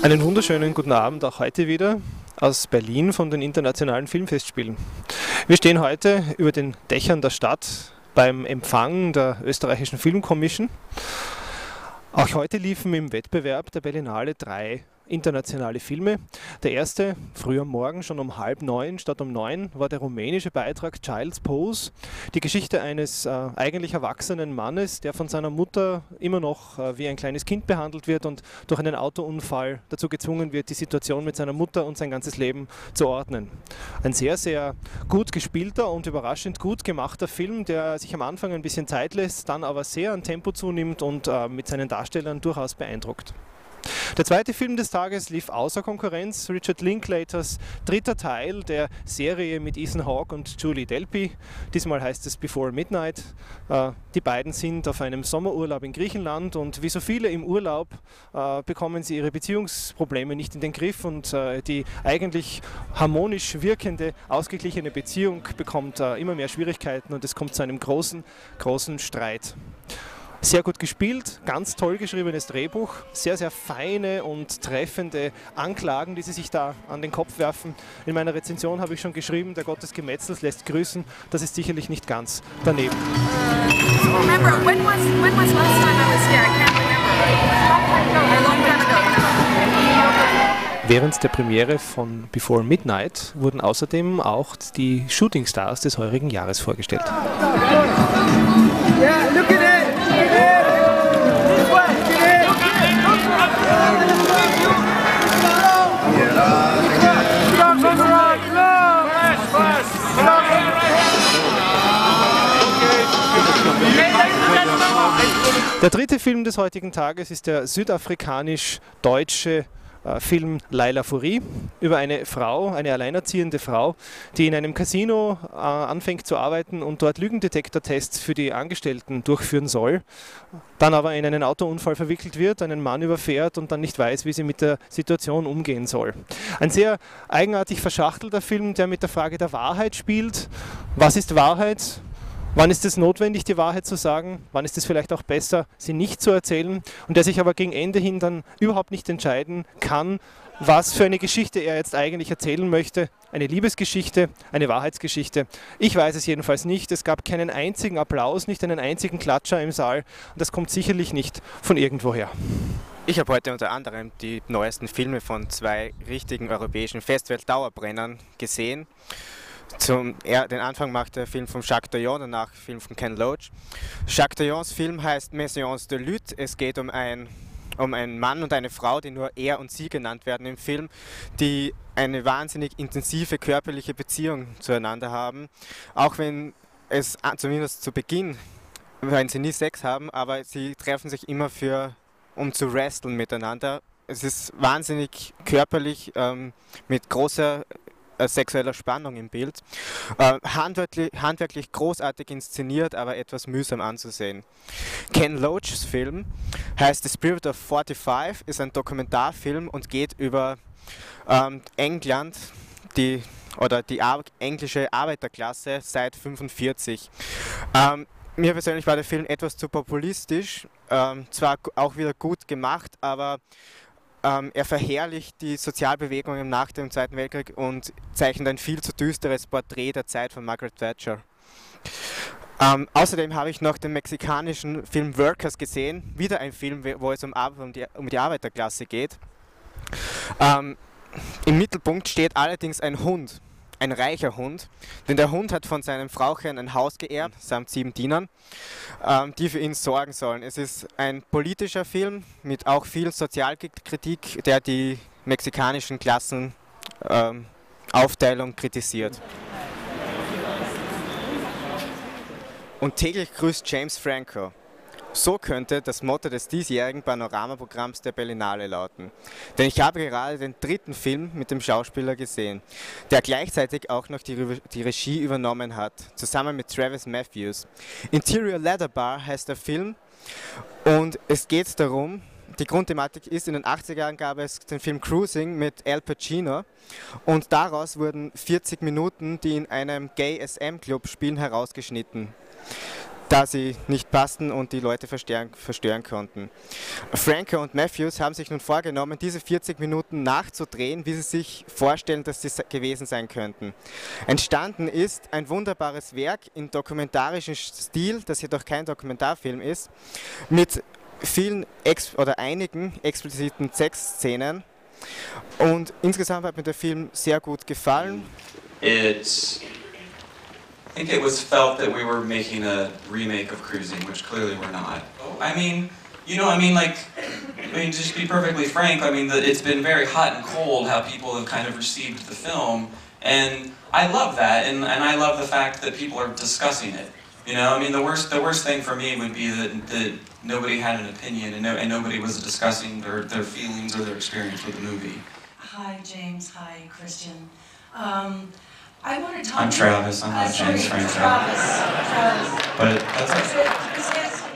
Einen wunderschönen guten Abend auch heute wieder aus Berlin von den Internationalen Filmfestspielen. Wir stehen heute über den Dächern der Stadt beim Empfang der österreichischen Filmkommission. Auch heute liefen im Wettbewerb der Berlinale drei internationale Filme. Der erste, früh am Morgen, schon um halb neun statt um neun, war der rumänische Beitrag Child's Pose. Die Geschichte eines äh, eigentlich erwachsenen Mannes, der von seiner Mutter immer noch äh, wie ein kleines Kind behandelt wird und durch einen Autounfall dazu gezwungen wird, die Situation mit seiner Mutter und sein ganzes Leben zu ordnen. Ein sehr, sehr gut gespielter und überraschend gut gemachter Film, der sich am Anfang ein bisschen Zeit lässt, dann aber sehr an Tempo zunimmt und äh, mit seinen Darstellern durchaus beeindruckt. Der zweite Film des Tages lief außer Konkurrenz, Richard Linklaters dritter Teil der Serie mit Ethan Hawke und Julie Delpy. Diesmal heißt es Before Midnight. Äh, die beiden sind auf einem Sommerurlaub in Griechenland und wie so viele im Urlaub äh, bekommen sie ihre Beziehungsprobleme nicht in den Griff und äh, die eigentlich harmonisch wirkende, ausgeglichene Beziehung bekommt immer mehr Schwierigkeiten und es kommt zu einem großen, großen Streit. Sehr gut gespielt, ganz toll geschriebenes Drehbuch, sehr, sehr feine und treffende Anklagen, die sie sich da an den Kopf werfen. In meiner Rezension habe ich schon geschrieben, der Gott des Gemetzels lässt grüßen. Das ist sicherlich nicht ganz daneben. Während der Premiere von Before Midnight wurden außerdem auch die Shooting Stars des heurigen Jahres vorgestellt. Yeah, look at it. Der dritte Film des heutigen Tages ist der südafrikanisch-deutsche äh, Film Laila Fourie über eine Frau, eine alleinerziehende Frau, die in einem Casino äh, anfängt zu arbeiten und dort Lügendetektortests für die Angestellten durchführen soll, dann aber in einen Autounfall verwickelt wird, einen Mann überfährt und dann nicht weiß, wie sie mit der Situation umgehen soll. Ein sehr eigenartig verschachtelter Film, der mit der Frage der Wahrheit spielt. Was ist Wahrheit? Wann ist es notwendig, die Wahrheit zu sagen? Wann ist es vielleicht auch besser, sie nicht zu erzählen? Und der sich aber gegen Ende hin dann überhaupt nicht entscheiden kann, was für eine Geschichte er jetzt eigentlich erzählen möchte. Eine Liebesgeschichte, eine Wahrheitsgeschichte. Ich weiß es jedenfalls nicht. Es gab keinen einzigen Applaus, nicht einen einzigen Klatscher im Saal. Und das kommt sicherlich nicht von irgendwoher. Ich habe heute unter anderem die neuesten Filme von zwei richtigen europäischen Festival-Dauerbrennern gesehen. Zum, er, den Anfang macht der Film von Jacques Doyon, danach Film von Ken Loach. Jacques Doyons Film heißt Messiance de Lutte. Es geht um, ein, um einen Mann und eine Frau, die nur er und sie genannt werden im Film, die eine wahnsinnig intensive körperliche Beziehung zueinander haben. Auch wenn es zumindest zu Beginn, wenn sie nie Sex haben, aber sie treffen sich immer für, um zu wresteln miteinander. Es ist wahnsinnig körperlich, ähm, mit großer sexueller Spannung im Bild. Äh, handwerklich, handwerklich, großartig inszeniert, aber etwas mühsam anzusehen. Ken Loachs Film heißt The Spirit of 45, ist ein Dokumentarfilm und geht über ähm, England, die oder die Ar englische Arbeiterklasse seit 1945. Ähm, mir persönlich war der Film etwas zu populistisch, ähm, zwar auch wieder gut gemacht, aber ähm, er verherrlicht die Sozialbewegungen nach dem Zweiten Weltkrieg und zeichnet ein viel zu düsteres Porträt der Zeit von Margaret Thatcher. Ähm, außerdem habe ich noch den mexikanischen Film Workers gesehen, wieder ein Film, wo es um, um, die, um die, Arbeiterklasse geht. Ähm, Im Mittelpunkt steht allerdings ein Hund ein reicher Hund, denn der Hund hat von seinem Frauchen ein Haus geerbt, samt sieben Dienern, ähm, die für ihn sorgen sollen. Es ist ein politischer Film mit auch viel Sozialkritik, der die mexikanischen Klassenaufteilung ähm, kritisiert. Und täglich grüßt James Franco. So könnte das Motto des diesjährigen Panoramaprogramms der Berlinale lauten. Denn ich habe gerade den dritten Film mit dem Schauspieler gesehen, der gleichzeitig auch noch die, Re die Regie übernommen hat, zusammen mit Travis Matthews. Interior Leather Bar heißt der Film und es geht darum, die Grundthematik ist, in den 80er Jahren gab es den Film Cruising mit Al Pacino und daraus wurden 40 Minuten, die in einem Gay SM Club spielen, herausgeschnitten. Da sie nicht passten und die Leute verstören, verstören konnten. Franco und Matthews haben sich nun vorgenommen, diese 40 Minuten nachzudrehen, wie sie sich vorstellen, dass sie gewesen sein könnten. Entstanden ist ein wunderbares Werk in dokumentarischem Stil, das jedoch kein Dokumentarfilm ist, mit vielen Ex oder einigen expliziten Sexszenen. Und insgesamt hat mir der Film sehr gut gefallen. It's think it was felt that we were making a remake of Cruising, which clearly we're not. I mean, you know, I mean, like, I mean, just to be perfectly frank. I mean, the, it's been very hot and cold how people have kind of received the film, and I love that, and, and I love the fact that people are discussing it. You know, I mean, the worst the worst thing for me would be that, that nobody had an opinion and, no, and nobody was discussing their, their feelings or their experience with the movie. Hi, James. Hi, Christian. Um, I want to talk. I'm Travis. I'm not uh, James Franco. Travis. Travis. But that's